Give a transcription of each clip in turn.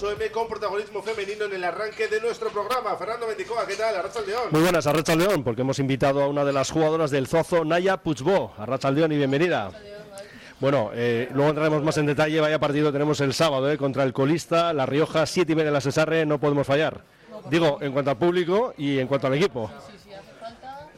8M con protagonismo femenino en el arranque de nuestro programa. Fernando Mendicoa, ¿qué tal? Arracha León. Muy buenas, Arracha León, porque hemos invitado a una de las jugadoras del Zozo, Naya Puchbó. Arracha León y bienvenida. Bueno, eh, luego entraremos más en detalle. Vaya partido tenemos el sábado eh, contra el colista, La Rioja, 7 y media de la Cesarre, no podemos fallar. Digo, en cuanto al público y en cuanto al equipo. Sí, sí, hace falta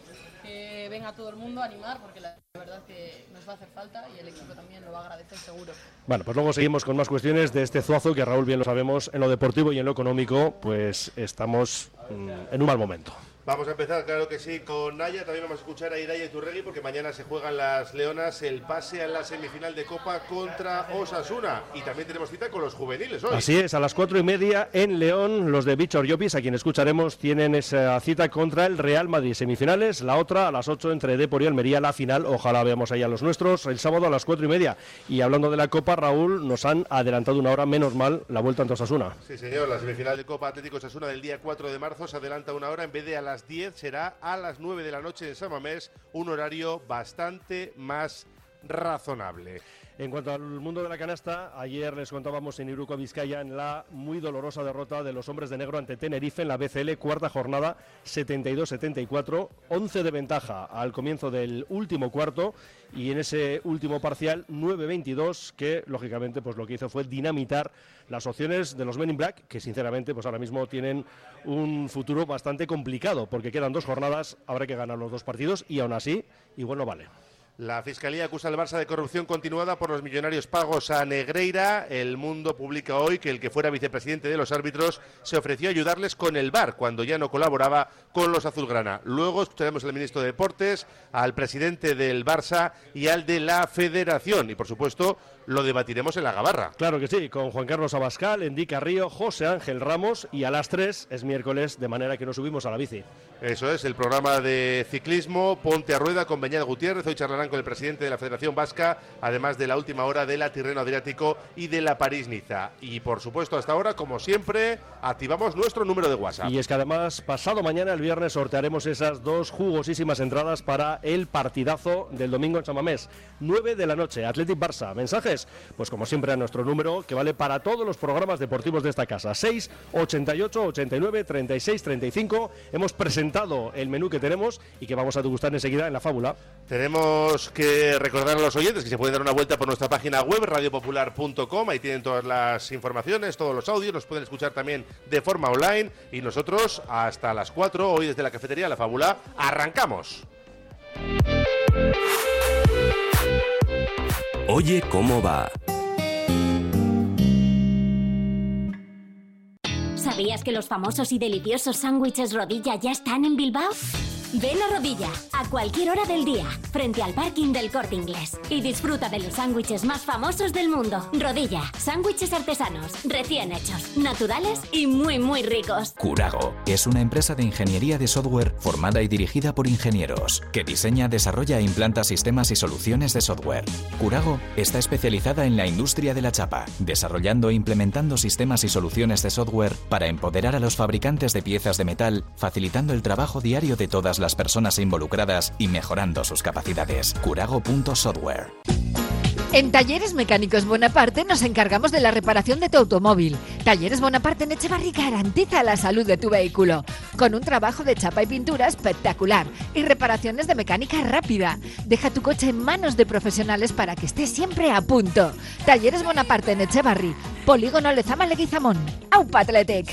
que venga todo el mundo a animar, porque la verdad que hacer falta y el equipo también lo va a agradecer seguro. Bueno, pues luego seguimos con más cuestiones de este Zuazo, que Raúl bien lo sabemos, en lo deportivo y en lo económico, pues estamos mm, en un mal momento. Vamos a empezar, claro que sí, con Naya. También vamos a escuchar a Iraya Turregui porque mañana se juegan las Leonas el pase a la semifinal de Copa contra Osasuna. Y también tenemos cita con los juveniles hoy. Así es, a las cuatro y media en León, los de Bichor Llopis, a quien escucharemos, tienen esa cita contra el Real Madrid. Semifinales, la otra a las ocho entre Depor y Almería, la final. Ojalá veamos ahí a los nuestros el sábado a las cuatro y media. Y hablando de la Copa, Raúl, nos han adelantado una hora, menos mal, la vuelta ante Osasuna. Sí, señor, la semifinal de Copa Atlético Osasuna del día 4 de marzo se adelanta una hora en vez de a las 10 será a las 9 de la noche en Samamés, un horario bastante más razonable. En cuanto al mundo de la canasta, ayer les contábamos en Iruko Vizcaya en la muy dolorosa derrota de los hombres de negro ante Tenerife en la BCL, cuarta jornada, 72-74, 11 de ventaja al comienzo del último cuarto y en ese último parcial 9-22 que lógicamente pues lo que hizo fue dinamitar las opciones de los Men in Black que sinceramente pues ahora mismo tienen un futuro bastante complicado porque quedan dos jornadas, habrá que ganar los dos partidos y aún así igual no vale. La Fiscalía acusa al Barça de corrupción continuada por los millonarios pagos a Negreira. El Mundo publica hoy que el que fuera vicepresidente de los árbitros se ofreció a ayudarles con el VAR cuando ya no colaboraba con los azulgrana. Luego escucharemos al ministro de Deportes, al presidente del Barça y al de la Federación. Y por supuesto lo debatiremos en la Gabarra. Claro que sí, con Juan Carlos Abascal, Endica Río, José Ángel Ramos y a las 3 es miércoles, de manera que nos subimos a la bici. Eso es, el programa de ciclismo Ponte a Rueda con Beñat Gutiérrez. Hoy charlarán con el presidente de la Federación Vasca, además de la última hora de la Tirreno Adriático y de la París-Niza. Y por supuesto, hasta ahora, como siempre, activamos nuestro número de WhatsApp. Y es que además, pasado mañana, el viernes, sortearemos esas dos jugosísimas entradas para el partidazo del domingo en Chamamés. 9 de la noche, Athletic Barça. Pues como siempre, a nuestro número, que vale para todos los programas deportivos de esta casa. 6, 88, 89, 36, 35. Hemos presentado el menú que tenemos y que vamos a degustar enseguida en la fábula. Tenemos que recordar a los oyentes que se pueden dar una vuelta por nuestra página web, radiopopular.com. Ahí tienen todas las informaciones, todos los audios. Los pueden escuchar también de forma online. Y nosotros, hasta las 4, hoy desde la cafetería La Fábula, arrancamos. Oye cómo va. ¿Sabías que los famosos y deliciosos sándwiches rodilla ya están en Bilbao? Ven a Rodilla, a cualquier hora del día, frente al parking del Corte Inglés. Y disfruta de los sándwiches más famosos del mundo. Rodilla, sándwiches artesanos, recién hechos, naturales y muy, muy ricos. Curago es una empresa de ingeniería de software formada y dirigida por ingenieros, que diseña, desarrolla e implanta sistemas y soluciones de software. Curago está especializada en la industria de la chapa, desarrollando e implementando sistemas y soluciones de software para empoderar a los fabricantes de piezas de metal, facilitando el trabajo diario de todas las personas involucradas y mejorando sus capacidades. Curago.software. En Talleres Mecánicos Bonaparte nos encargamos de la reparación de tu automóvil. Talleres Bonaparte en Echevarri garantiza la salud de tu vehículo, con un trabajo de chapa y pintura espectacular y reparaciones de mecánica rápida. Deja tu coche en manos de profesionales para que esté siempre a punto. Talleres Bonaparte en Echevarri, Polígono Lezama Leguizamón. Aupa Athletic.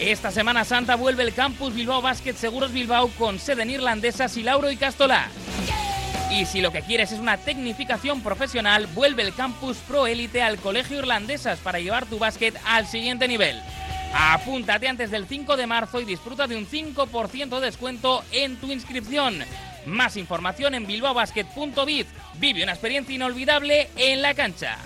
Esta Semana Santa vuelve el campus Bilbao Basket Seguros Bilbao con sede en irlandesas y Lauro y Castolá. Y si lo que quieres es una tecnificación profesional, vuelve el campus Pro Élite al Colegio Irlandesas para llevar tu básquet al siguiente nivel. Apúntate antes del 5 de marzo y disfruta de un 5% de descuento en tu inscripción. Más información en bilbaobasket.biz. Vive una experiencia inolvidable en la cancha.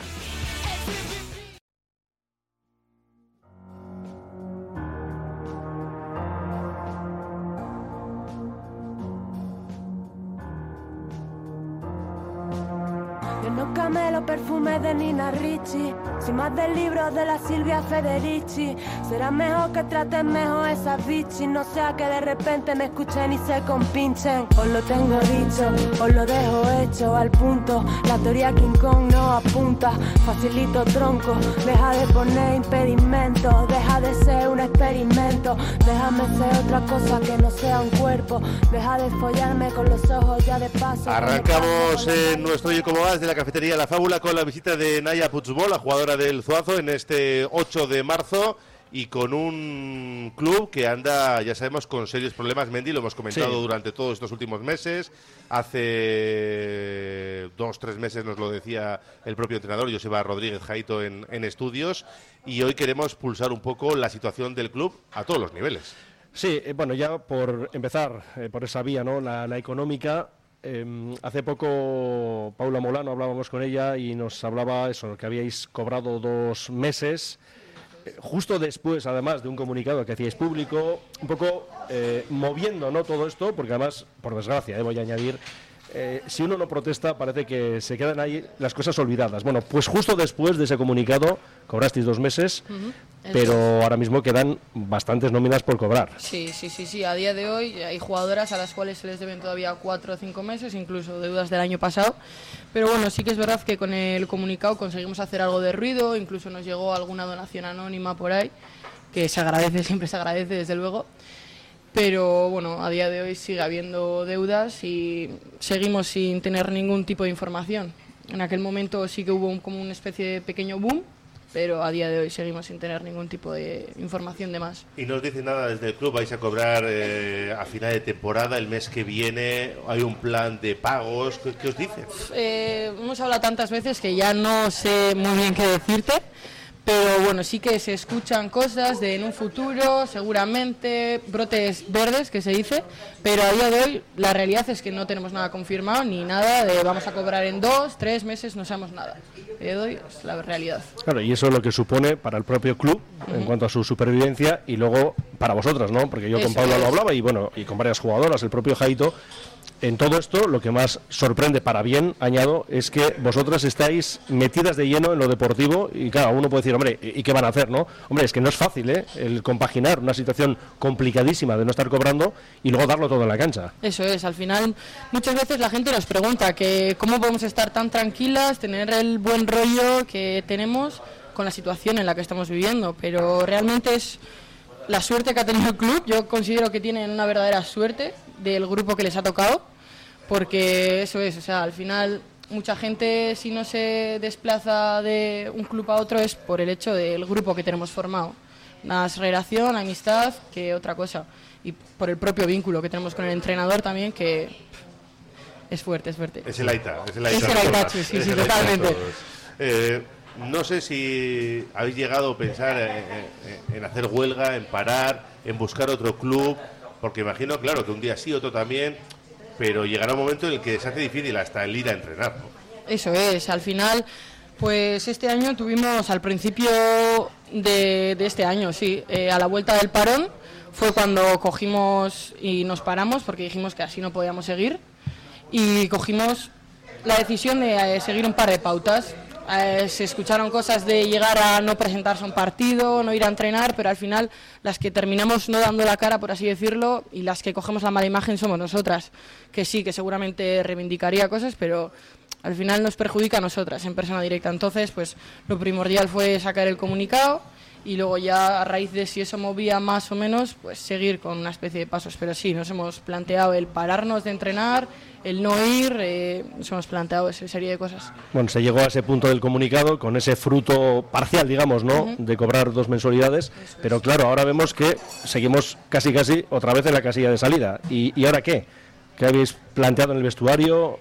知。Soy más del libro de la Silvia Federici. Será mejor que traten mejor esas bichis, no sea que de repente me escuchen y se compinchen. Os lo tengo dicho, os lo dejo hecho al punto. La teoría King Kong no apunta, facilito tronco. Deja de poner impedimentos, deja de ser un experimento. Déjame ser otra cosa que no sea un cuerpo. Deja de follarme con los ojos ya de paso. Arrancamos en nuestro Oye Cómo Va desde la cafetería La Fábula con la visita de Naya Putzbol, la jugadora del Zuazo, en este 8 de marzo y con un club que anda, ya sabemos, con serios problemas. Mendy, lo hemos comentado Sí. durante todos estos últimos meses. Hace dos, tres meses nos lo decía el propio entrenador, Joseba Rodríguez Jaito, en, en estudios. Y hoy queremos pulsar un poco la situación del club a todos los niveles. Sí, eh, bueno, ya por empezar eh, por esa vía, ¿no? La, la económica. Eh, hace poco Paula Molano hablábamos con ella y nos hablaba eso, que habíais cobrado dos meses, eh, justo después, además, de un comunicado que hacíais público, un poco eh, moviendo ¿no? todo esto, porque además, por desgracia, eh, voy a añadir, eh, si uno no protesta, parece que se quedan ahí las cosas olvidadas. Bueno, pues justo después de ese comunicado, cobrasteis dos meses, pero ahora mismo quedan bastantes nóminas por cobrar. Sí, sí, sí, sí. A día de hoy hay jugadoras a las cuales se les deben todavía cuatro o cinco meses, incluso deudas del año pasado. Pero bueno, sí que es verdad que con el comunicado conseguimos hacer algo de ruido, incluso nos llegó alguna donación anónima por ahí, que se agradece, siempre se agradece, desde luego. Pero bueno, a día de hoy sigue habiendo deudas y seguimos sin tener ningún tipo de información. En aquel momento sí que hubo un- como una especie de pequeño boom, pero a día de hoy seguimos sin tener ningún tipo de información de más. Y no os dice nada desde el club, vais a cobrar eh, a final de temporada, el mes que viene, hay un plan de pagos, ¿qué, qué os dicen? Eh, hemos hablado tantas veces que ya no sé muy bien qué decirte, pero bueno, sí que se escuchan cosas de en un futuro, seguramente, brotes verdes, que se dice, pero a día de hoy la realidad es que no tenemos nada confirmado ni nada de vamos a cobrar en dos, tres meses, no sabemos nada. A día de hoy es la realidad. Claro, y eso es lo que supone para el propio club en cuanto a su supervivencia y luego para vosotras, ¿no? Porque yo con Paula lo hablaba y bueno, y con varias jugadoras, el propio Jaito. En todo esto, lo que más sorprende para bien, añado, es que vosotras estáis metidas de lleno en lo deportivo y claro, uno puede decir, hombre, ¿y qué van a hacer, no? Hombre, es que no es fácil, ¿eh? El compaginar una situación complicadísima de no estar cobrando y luego darlo todo en la cancha. Eso es, al final muchas veces la gente nos pregunta que cómo podemos estar tan tranquilas, tener el buen rollo que tenemos con la situación en la que estamos viviendo, pero realmente es la suerte que ha tenido el club, yo considero que tienen una verdadera suerte del grupo que les ha tocado, porque eso es, o sea, al final mucha gente si no se desplaza de un club a otro es por el hecho del grupo que tenemos formado. Más relación, amistad que otra cosa. Y por el propio vínculo que tenemos con el entrenador también, que Es fuerte, es fuerte. Es el Aita, es el Es Aita. el de Aita, sí, sí, es el totalmente. Eh, no sé si habéis llegado a pensar en hacer huelga, en parar, en buscar otro club, porque imagino, claro, que un día sí, otro también, pero llegará un momento en el que se hace difícil hasta el ir a entrenar. Eso es, al final, pues este año tuvimos al principio de, de este año, sí, eh, a la vuelta del parón fue cuando cogimos y nos paramos porque dijimos que así no podíamos seguir y cogimos la decisión de eh, seguir un par de pautas. Eh, se escucharon cosas de llegar a no presentarse a un partido, no ir a entrenar, pero al final las que terminamos no dando la cara, por así decirlo, y las que cogemos la mala imagen somos nosotras, que sí, que seguramente reivindicaría cosas, pero al final nos perjudica a nosotras en persona directa. Entonces, pues lo primordial fue sacar el comunicado y luego ya a raíz de si eso movía más o menos, pues seguir con una especie de pasos. Pero sí, nos hemos planteado el pararnos de entrenar, el no ir, eh, nos hemos planteado esa serie de cosas. Bueno, se llegó a ese punto del comunicado con ese fruto parcial, digamos, ¿no? De cobrar dos mensualidades. Pero claro, ahora vemos que seguimos casi, casi otra vez en la casilla de salida. ¿Y, y ahora qué? ¿Qué habéis planteado en el vestuario?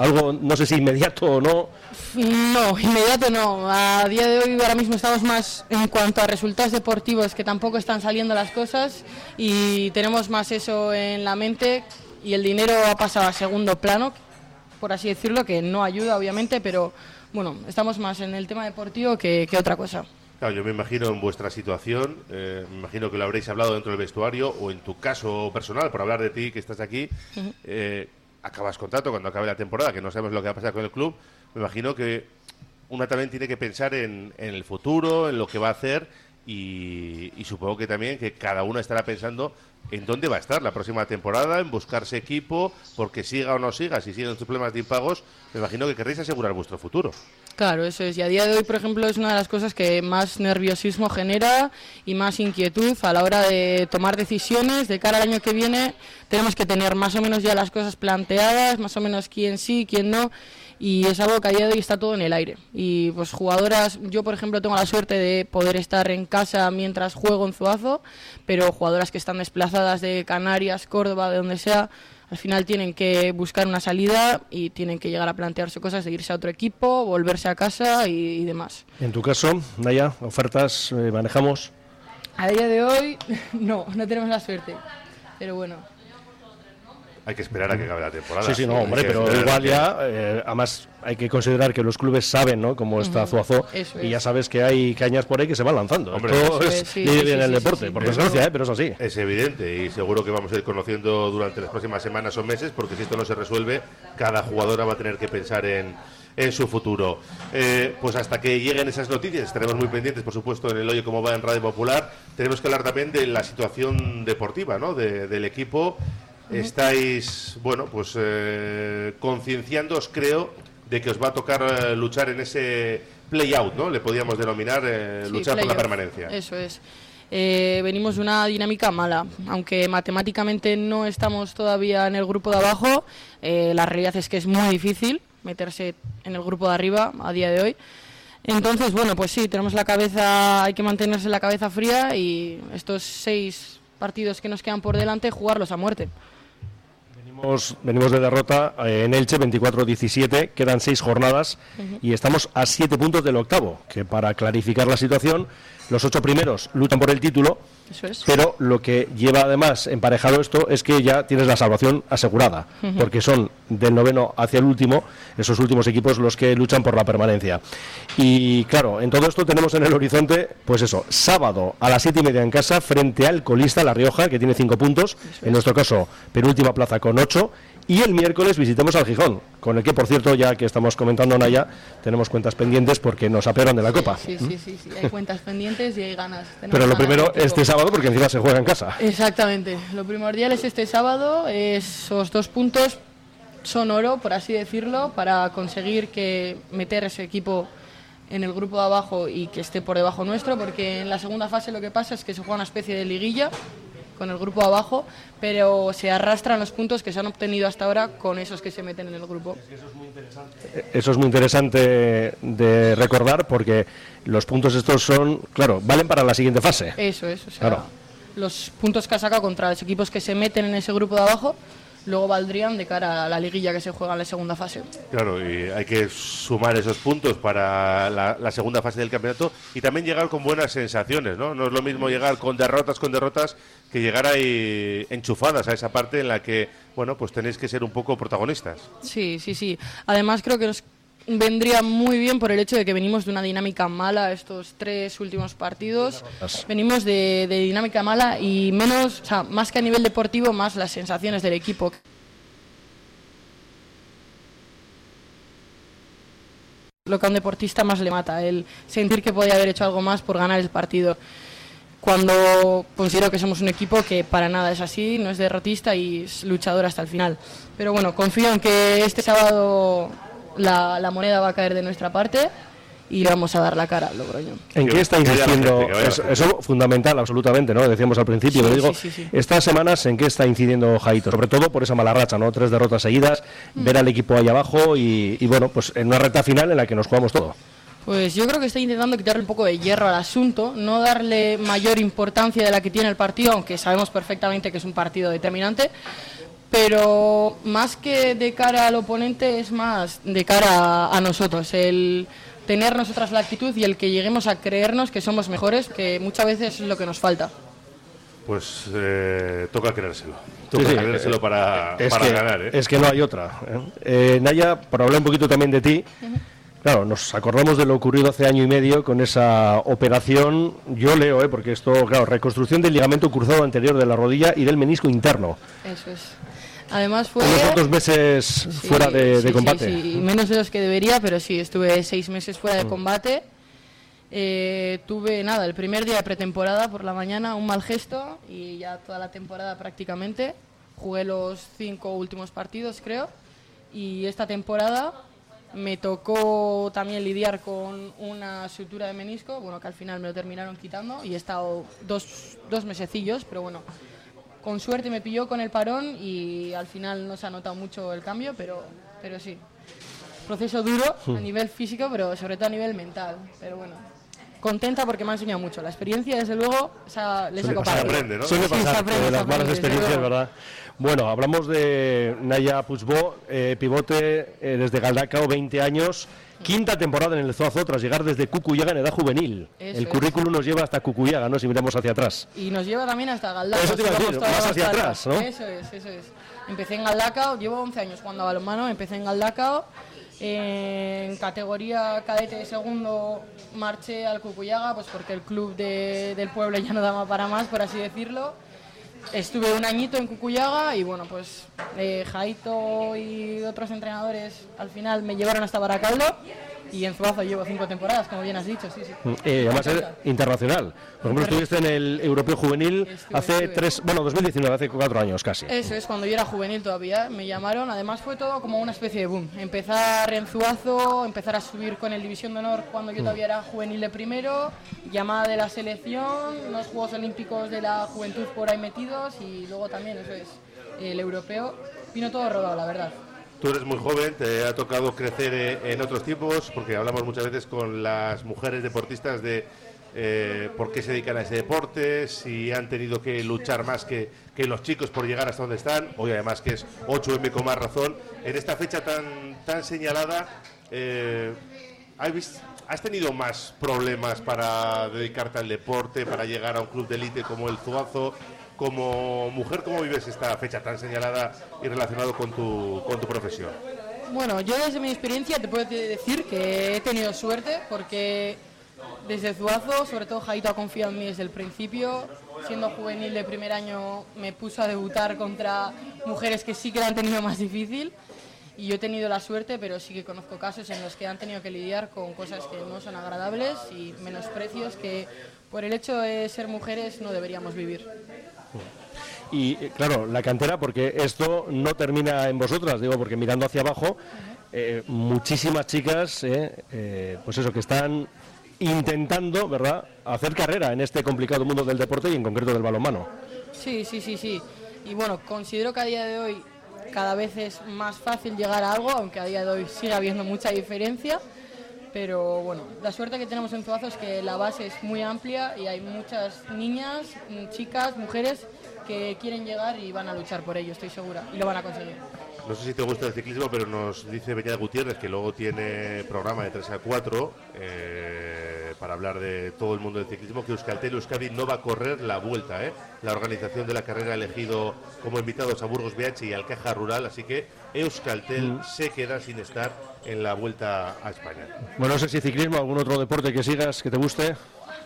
Algo, no sé si inmediato o no. No, inmediato no. A día de hoy ahora mismo estamos más en cuanto a resultados deportivos que tampoco están saliendo las cosas y tenemos más eso en la mente y el dinero ha pasado a segundo plano, por así decirlo, que no ayuda obviamente, pero bueno, estamos más en el tema deportivo que, que otra cosa. Claro, yo me imagino en vuestra situación, eh, me imagino que lo habréis hablado dentro del vestuario o en tu caso personal, por hablar de ti que estás aquí, eh, acabas contrato cuando acabe la temporada, que no sabemos lo que va a pasar con el club, me imagino que una también tiene que pensar en, en el futuro, en lo que va a hacer y, y supongo que también que cada uno estará pensando en dónde va a estar la próxima temporada, en buscarse equipo, porque siga o no siga, si siguen sus problemas de impagos, me imagino que querréis asegurar vuestro futuro. Claro, eso es. Y a día de hoy, por ejemplo, es una de las cosas que más nerviosismo genera y más inquietud a la hora de tomar decisiones. De cara al año que viene, tenemos que tener más o menos ya las cosas planteadas, más o menos quién sí, quién no. Y es algo que a día de hoy está todo en el aire. Y pues jugadoras, yo por ejemplo tengo la suerte de poder estar en casa mientras juego en Zuazo, pero jugadoras que están desplazadas de Canarias, Córdoba, de donde sea, al final tienen que buscar una salida y tienen que llegar a plantearse cosas de irse a otro equipo, volverse a casa y, y demás. En tu caso, Naya, ofertas eh, manejamos. A día de hoy no, no tenemos la suerte. Pero bueno, Hay que esperar a que acabe la temporada. Sí, sí, no, hombre, pero igual ya, eh, además hay que considerar que los clubes saben, ¿no? Cómo está Ujú. Zuazo Eso y ya es. sabes que hay cañas por ahí que se van lanzando. Hombre, eso es es, sí, sí, en el sí, deporte, sí. por desgracia, ¿eh? pero es así. Es evidente y seguro que vamos a ir conociendo durante las próximas semanas o meses, porque si esto no se resuelve, cada jugadora va a tener que pensar en, en su futuro. Eh, pues hasta que lleguen esas noticias, estaremos muy pendientes, por supuesto, en el Oye Cómo Va en Radio Popular. Tenemos que hablar también de la situación deportiva ¿no? de- del equipo. Estáis, bueno, pues eh, concienciándoos, creo, de que os va a tocar eh, luchar en ese play-out, ¿no? Le podíamos denominar eh, sí, luchar por la permanencia. Eso es. Eh, venimos de una dinámica mala, aunque matemáticamente no estamos todavía en el grupo de abajo, eh, la realidad es que es muy difícil meterse en el grupo de arriba a día de hoy. Entonces, bueno, pues sí, tenemos la cabeza, hay que mantenerse la cabeza fría y estos seis partidos que nos quedan por delante, jugarlos a muerte. Venimos, venimos de derrota eh, en Elche 24-17, quedan seis jornadas y estamos a siete puntos del octavo, que para clarificar la situación, los ocho primeros luchan por el título, es. pero lo que lleva además emparejado esto es que ya tienes la salvación asegurada, porque son del noveno hacia el último, esos últimos equipos los que luchan por la permanencia. Y claro, en todo esto tenemos en el horizonte, pues eso, sábado a las siete y media en casa, frente al colista La Rioja, que tiene cinco puntos, en nuestro caso, penúltima plaza con ocho. Y el miércoles visitamos al Gijón, con el que, por cierto, ya que estamos comentando Naya, tenemos cuentas pendientes porque nos apearon de la Copa. Sí, sí, sí, sí, hay cuentas pendientes y hay ganas. Tenemos Pero lo ganas primero, este sábado, porque encima se juega en casa. Exactamente. Lo primordial es este sábado. Esos dos puntos son oro, por así decirlo, para conseguir que meter ese equipo en el grupo de abajo y que esté por debajo nuestro, porque en la segunda fase lo que pasa es que se juega una especie de liguilla con el grupo de abajo, pero se arrastran los puntos que se han obtenido hasta ahora con esos que se meten en el grupo. Eso es muy interesante de recordar porque los puntos estos son, claro, valen para la siguiente fase. Eso es, o sea, Claro. los puntos que ha sacado contra los equipos que se meten en ese grupo de abajo luego valdrían de cara a la liguilla que se juega en la segunda fase. Claro, y hay que sumar esos puntos para la, la segunda fase del campeonato y también llegar con buenas sensaciones, ¿no? No es lo mismo llegar con derrotas, con derrotas, que llegar ahí enchufadas a esa parte en la que, bueno, pues tenéis que ser un poco protagonistas. Sí, sí, sí. Además creo que nos vendría muy bien por el hecho de que venimos de una dinámica mala estos tres últimos partidos. Venimos de, de dinámica mala y menos, o sea, más que a nivel deportivo, más las sensaciones del equipo. Lo que a un deportista más le mata, el sentir que podía haber hecho algo más por ganar el partido. Cuando considero que somos un equipo que para nada es así, no es derrotista y es luchador hasta el final. Pero bueno, confío en que este sábado la, la moneda va a caer de nuestra parte y vamos a dar la cara al Logroño. ¿En qué está Que vaya la incidiendo? Eso, eso fundamental, absolutamente, ¿no? Decíamos al principio, Sí, pero digo, sí, sí, sí. estas semanas, ¿en qué está incidiendo Jaito? Sobre todo por esa mala racha, ¿no? Tres derrotas seguidas, Mm. ver al equipo ahí abajo y, y, bueno, pues en una recta final en la que nos jugamos todo. Pues yo creo que está intentando quitarle un poco de hierro al asunto, no darle mayor importancia de la que tiene el partido, aunque sabemos perfectamente que es un partido determinante, pero más que de cara al oponente es más de cara a, a nosotros, el tener nosotras la actitud y el que lleguemos a creernos que somos mejores, que muchas veces es lo que nos falta. Pues eh, toca creérselo. Toca Sí, sí, creérselo eh, para, es para que, ganar, ¿eh? Es que no hay otra. ¿eh? Eh, Naya, para hablar un poquito también de ti, claro, nos acordamos de lo ocurrido hace año y medio con esa operación, yo leo, ¿eh? porque esto, claro, reconstrucción del ligamento cruzado anterior de la rodilla y del menisco interno. Eso es. Además fue... Unos cuantos meses Sí, fuera de, sí, de combate. sí, menos de los que debería, pero sí, estuve seis meses fuera de combate. Eh, tuve nada, el primer día de pretemporada por la mañana, un mal gesto y ya toda la temporada prácticamente. Jugué los cinco últimos partidos, creo. Y esta temporada me tocó también lidiar con una sutura de menisco, bueno, que al final me lo terminaron quitando y he estado dos, dos mesecillos, pero bueno, con suerte me pilló con el parón y al final no se ha notado mucho el cambio, pero, pero sí. Proceso duro a nivel físico, pero sobre todo a nivel mental. Pero bueno, contenta porque me ha enseñado mucho. La experiencia, desde luego, o sea, le Suele saco pasar, partido. aprende, ¿no? Suele Sí, se pasar aprende, de se las malas experiencias. ¿verdad? Bueno, hablamos de Naya Puigbo, eh, pivote eh, desde Galdacao, 20 años, quinta temporada en el Zuazo tras llegar desde Cucuyaga en edad juvenil. Eso el es. currículum nos lleva hasta Cucuyaga, ¿no? Si miramos hacia atrás. Y nos lleva también hasta Galdacao. Eso te iba a decir, más hacia atrás, ¿no? Eso es, eso es. Empecé en Galdacao, llevo 11 años jugando a balonmano, empecé en Galdacao. En categoría cadete de segundo marché al Cucuyaga, pues porque el club de- del pueblo ya no daba para más, por así decirlo. Estuve un añito en Cucuyaga y bueno, pues eh, Jaito y otros entrenadores al final me llevaron hasta Baracaldo y en Zuazo llevo cinco temporadas, como bien has dicho, sí, sí. Eh, además, es internacional. Por ejemplo, estuviste en el Europeo Juvenil Estuve, hace estuve. tres, bueno, 2019, hace cuatro años casi. Eso es, cuando yo era juvenil todavía, me llamaron. Además fue todo como una especie de boom. Empezar en Zuazo, empezar a subir con el División de Honor cuando yo todavía era juvenil de primero, llamada de la selección, los Juegos Olímpicos de la Juventud por ahí metidos y luego también, eso es, el europeo. Vino todo rodado, la verdad. Tú eres muy joven, te ha tocado crecer eh, en otros tiempos, porque hablamos muchas veces con las mujeres deportistas de eh, por qué se dedican a ese deporte, si han tenido que luchar más que, que los chicos por llegar hasta donde están, hoy además que es 8M con más razón. En esta fecha tan, tan señalada, eh, ¿has, tenido más problemas para dedicarte al deporte, para llegar a un club de élite como el Zuazo? Como mujer, ¿cómo vives esta fecha tan señalada y relacionado con tu, con tu profesión? Bueno, yo desde mi experiencia te puedo decir que he tenido suerte porque desde Zuazo, sobre todo Jaito ha confiado en mí desde el principio. Siendo juvenil de primer año me puso a debutar contra mujeres que sí que la han tenido más difícil. Y yo he tenido la suerte, pero sí que conozco casos en los que han tenido que lidiar con cosas que no son agradables y menosprecios que por el hecho de ser mujeres no deberíamos vivir. Y eh, claro, la cantera, porque esto no termina en vosotras, digo, porque mirando hacia abajo, eh, muchísimas chicas, eh, eh, pues eso, que están intentando, ¿verdad?, hacer carrera en este complicado mundo del deporte y en concreto del balonmano. Sí, sí, sí, sí. Y bueno, considero que a día de hoy cada vez es más fácil llegar a algo, aunque a día de hoy sigue habiendo mucha diferencia. Pero bueno, la suerte que tenemos en Zuazo es que la base es muy amplia y hay muchas niñas, mm, chicas, mujeres que quieren llegar y van a luchar por ello, estoy segura, y lo van a conseguir. No sé si te gusta el ciclismo, pero nos dice Beñat Gutiérrez que luego tiene programa de 3 a 4 eh, para hablar de todo el mundo del ciclismo, que Euskaltel Euskadi no va a correr la vuelta. ¿eh? La organización de la carrera ha elegido como invitados a Burgos BH y al Caja Rural, así que Euskaltel Mm. se queda sin estar en la vuelta a España. Bueno, no sé si ciclismo, algún otro deporte que sigas, que te guste.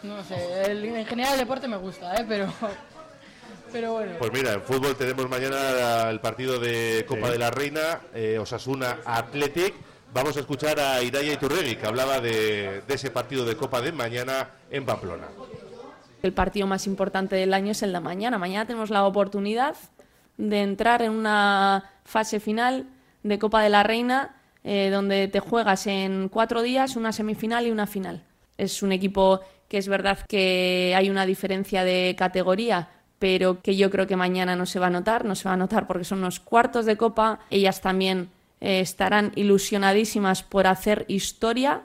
No sé, el- en general el deporte me gusta, ¿eh? pero, pero bueno. Pues mira, en fútbol tenemos mañana el partido de Copa Sí. de la Reina, eh, Osasuna Athletic. Vamos a escuchar a Iraya Iturregui, que hablaba de, ese partido de Copa de mañana en Pamplona. El partido más importante del año es el de mañana. Mañana tenemos la oportunidad de entrar en una fase final de Copa de la Reina eh, donde te juegas en cuatro días una semifinal y una final. Es un equipo que es verdad que hay una diferencia de categoría, pero que yo creo que mañana no se va a notar, no se va a notar porque son los cuartos de Copa. Ellas también eh, estarán ilusionadísimas por hacer historia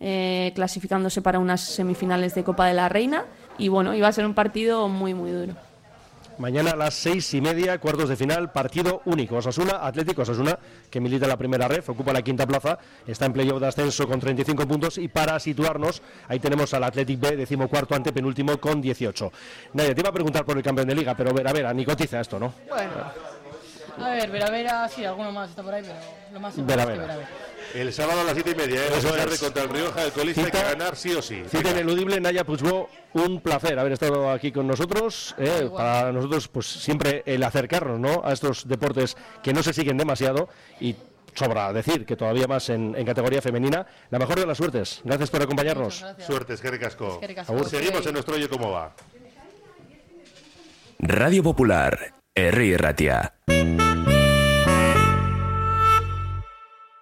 eh, clasificándose para unas semifinales de Copa de la Reina. Y bueno, iba a ser un partido muy, muy duro. Mañana a las seis y media, cuartos de final, partido único. Osasuna, Atlético Osasuna, que milita en la primera red, ocupa la quinta plaza, está en playoff de ascenso con 35 puntos y para situarnos, ahí tenemos al Athletic B, decimocuarto ante penúltimo con 18. Nadia, te iba a preguntar por el campeón de liga, pero ver, a ver, a ni cotiza esto, ¿no? Bueno, a ver, Vera Vera, sí, alguno más está por ahí, pero lo más Vera importante es que. El sábado a las siete y media, ¿eh? Eso Vamos a es. contra el Rioja del Colista, hay que ganar sí o sí. Cita ineludible, Naya Puigbo, un placer haber estado aquí con nosotros. eh, Igual. para nosotros, pues siempre el acercarnos ¿no? a estos deportes que no se siguen demasiado y sobra decir que todavía más en, en categoría femenina. La mejor de las suertes. Gracias por acompañarnos. Suertes, que casco. Eskerrik asko. Agur. Seguimos en nuestro Oye Cómo Va. Radio Popular, Herri Ratia.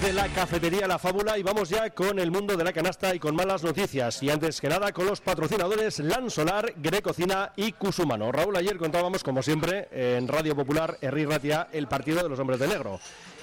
desde la cafetería La Fábula y vamos ya con el mundo de la canasta y con malas noticias. Y antes que nada con los patrocinadores Lan Solar, Grecocina y Cusumano. Raúl, ayer contábamos, como siempre, en Radio Popular, Herri Ratia, el partido de los hombres de negro.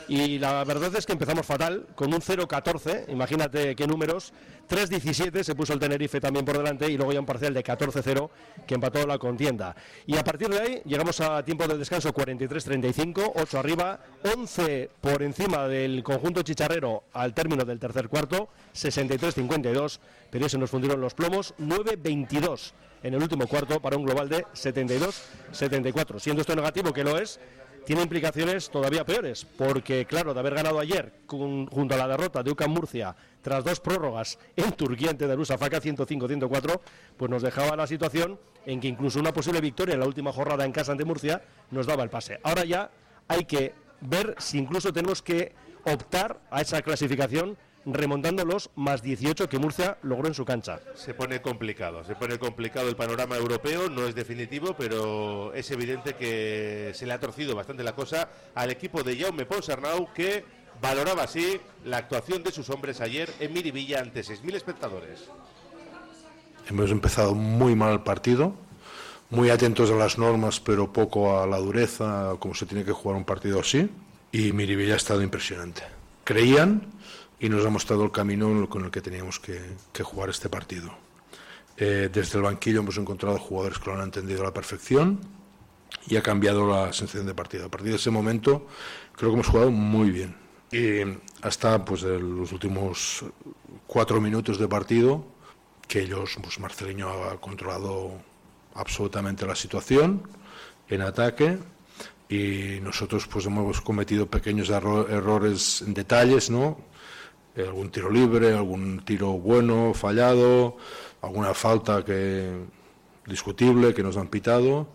Y la verdad es que empezamos fatal, con un 0-14, imagínate qué números, 3-17 se puso el Tenerife también por delante y luego ya un parcial de 14-0 que empató la contienda. Y a partir de ahí llegamos a tiempo de descanso 43-35, 8 arriba, 11 por encima del conjunto chicharrero al término del tercer cuarto, 63-52, pero se nos fundieron los plomos, 9-22 en el último cuarto para un global de 72-74. Siendo esto negativo, que lo es, tiene implicaciones todavía peores, porque claro, de haber ganado ayer junto a la derrota de UCAM Murcia tras dos prórrogas en Turquía ante Faca 105-104, pues nos dejaba la situación en que incluso una posible victoria en la última jornada en casa ante Murcia nos daba el pase. Ahora ya hay que ver si incluso tenemos que optar a esa clasificación remontando los más 18 que Murcia logró en su cancha. Se pone complicado, se pone complicado el panorama europeo, no es definitivo, pero es evidente que se le ha torcido bastante la cosa al equipo de Jaume Ponsarnau que valoraba así la actuación de sus hombres ayer en Miribilla ante 6.000 espectadores. Hemos empezado muy mal el partido, muy atentos a las normas, pero poco a la dureza, como se tiene que jugar un partido así. Y Miribilla ha estado impresionante. Creían y nos ha mostrado el camino con el que teníamos que, jugar este partido. Eh, desde el banquillo hemos encontrado jugadores que lo han entendido a la perfección y ha cambiado la sensación de partido. A partir de ese momento creo que hemos jugado muy bien. Y hasta pues, los últimos cuatro minutos de partido, que ellos, pues Marceliño ha controlado absolutamente la situación en ataque y nosotros pues hemos cometido pequeños errores en detalles, ¿no? Eh, algún tiro libre, algún tiro bueno, fallado, alguna falta que discutible que nos han pitado,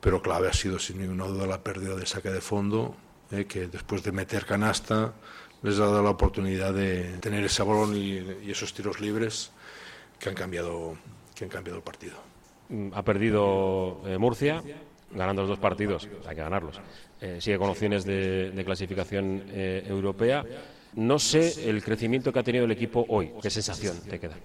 pero clave ha sido sin ninguna duda la pérdida de saque de fondo, eh, que después de meter canasta les ha dado la oportunidad de tener ese balón y, esos tiros libres que han cambiado que han cambiado el partido. Ha perdido eh, Murcia, ganando los dos partidos, hay que ganarlos. sigue con opciones de, de clasificación europea. No sé el crecimiento que ha tenido el equipo hoy. ¿Qué sensación te queda?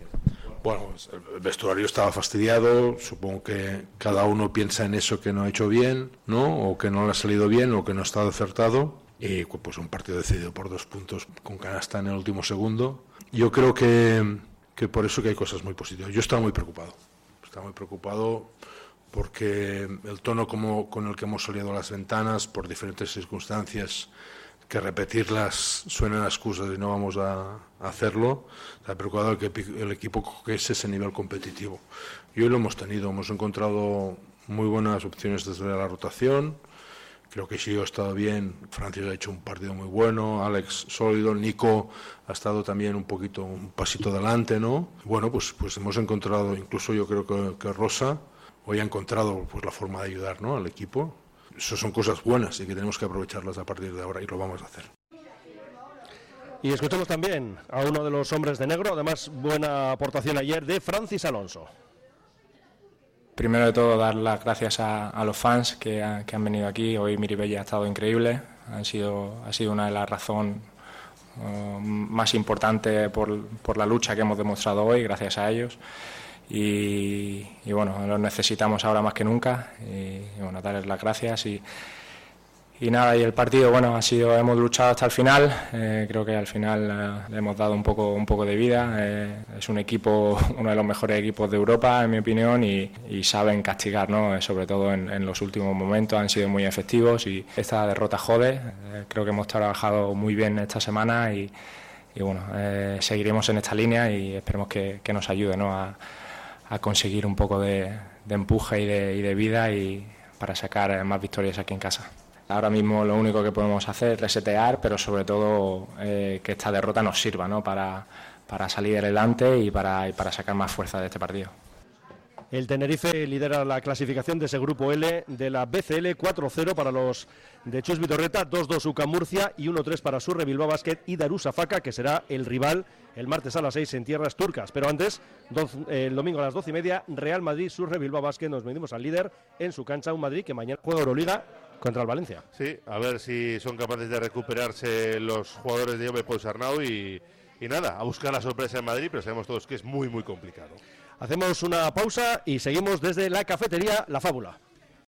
Bueno, el vestuario estaba fastidiado, supongo que cada uno piensa en eso que no ha hecho bien, ¿no? O que no le ha salido bien o que no ha estado acertado. Y pues un partido decidido por dos puntos con canasta en el último segundo. Yo creo que, que por eso que hay cosas muy positivas. Yo estaba muy preocupado. Estaba muy preocupado porque el tono como, con el que hemos salido a las ventanas por diferentes circunstancias que repetirlas suenan excusas y no vamos a, hacerlo, está preocupado que el equipo cogiese ese nivel competitivo. Y hoy lo hemos tenido, hemos encontrado muy buenas opciones desde la rotación. Creo que sí ha estado bien, Francis ha hecho un partido muy bueno, Alex sólido, Nico ha estado también un poquito, un pasito adelante, ¿no? Bueno, pues, pues hemos encontrado, incluso yo creo que, que Rosa hoy ha encontrado pues la forma de ayudar ¿no? al equipo eso son cosas buenas y que tenemos que aprovecharlas a partir de ahora y lo vamos a hacer. Y escuchamos también a uno de los hombres de negro, además buena aportación ayer de Francis Alonso. Primero de todo dar las gracias a, los fans que, han venido aquí. Hoy Miribella ha estado increíble, han sido, ha sido una de las razones uh, más importantes por, por la lucha que hemos demostrado hoy, gracias a ellos y, bueno, los necesitamos ahora más que nunca y, bueno, darles las gracias y, y, nada, y el partido, bueno, ha sido, hemos luchado hasta el final, eh, creo que al final eh, le hemos dado un poco, un poco de vida, eh, es un equipo, uno de los mejores equipos de Europa, en mi opinión, y, saben castigar, ¿no? sobre todo en, los últimos momentos, han sido muy efectivos y esta derrota jode, creo que hemos trabajado muy bien esta semana y, bueno, seguiremos en esta línea y esperemos que, que nos ayude ¿no? a a conseguir un poco de, empuje y de, vida y para sacar más victorias aquí en casa. Ahora mismo lo único que podemos hacer es resetear, pero sobre todo eh, que esta derrota nos sirva ¿no? para, para salir adelante y para, y para sacar más fuerza de este partido. El Tenerife lidera la clasificación de ese grupo L de la BCL 4-0 para los de Chus Vitorreta, 2-2 UCA Murcia y 1-3 para Surre Bilbao Basket y Darussa Faca, que será el rival el martes a las 6 en tierras turcas. Pero antes, el domingo a las 12 y media, Real Madrid, Surre Bilbao Basket, nos medimos al líder en su cancha, un Madrid que mañana juega Euroliga contra el Valencia. Sí, a ver si son capaces de recuperarse los jugadores de Ove Ponsarnau y, y nada, a buscar la sorpresa en Madrid, pero sabemos todos que es muy, muy complicado. Hacemos una pausa y seguimos desde la cafetería La Fábula.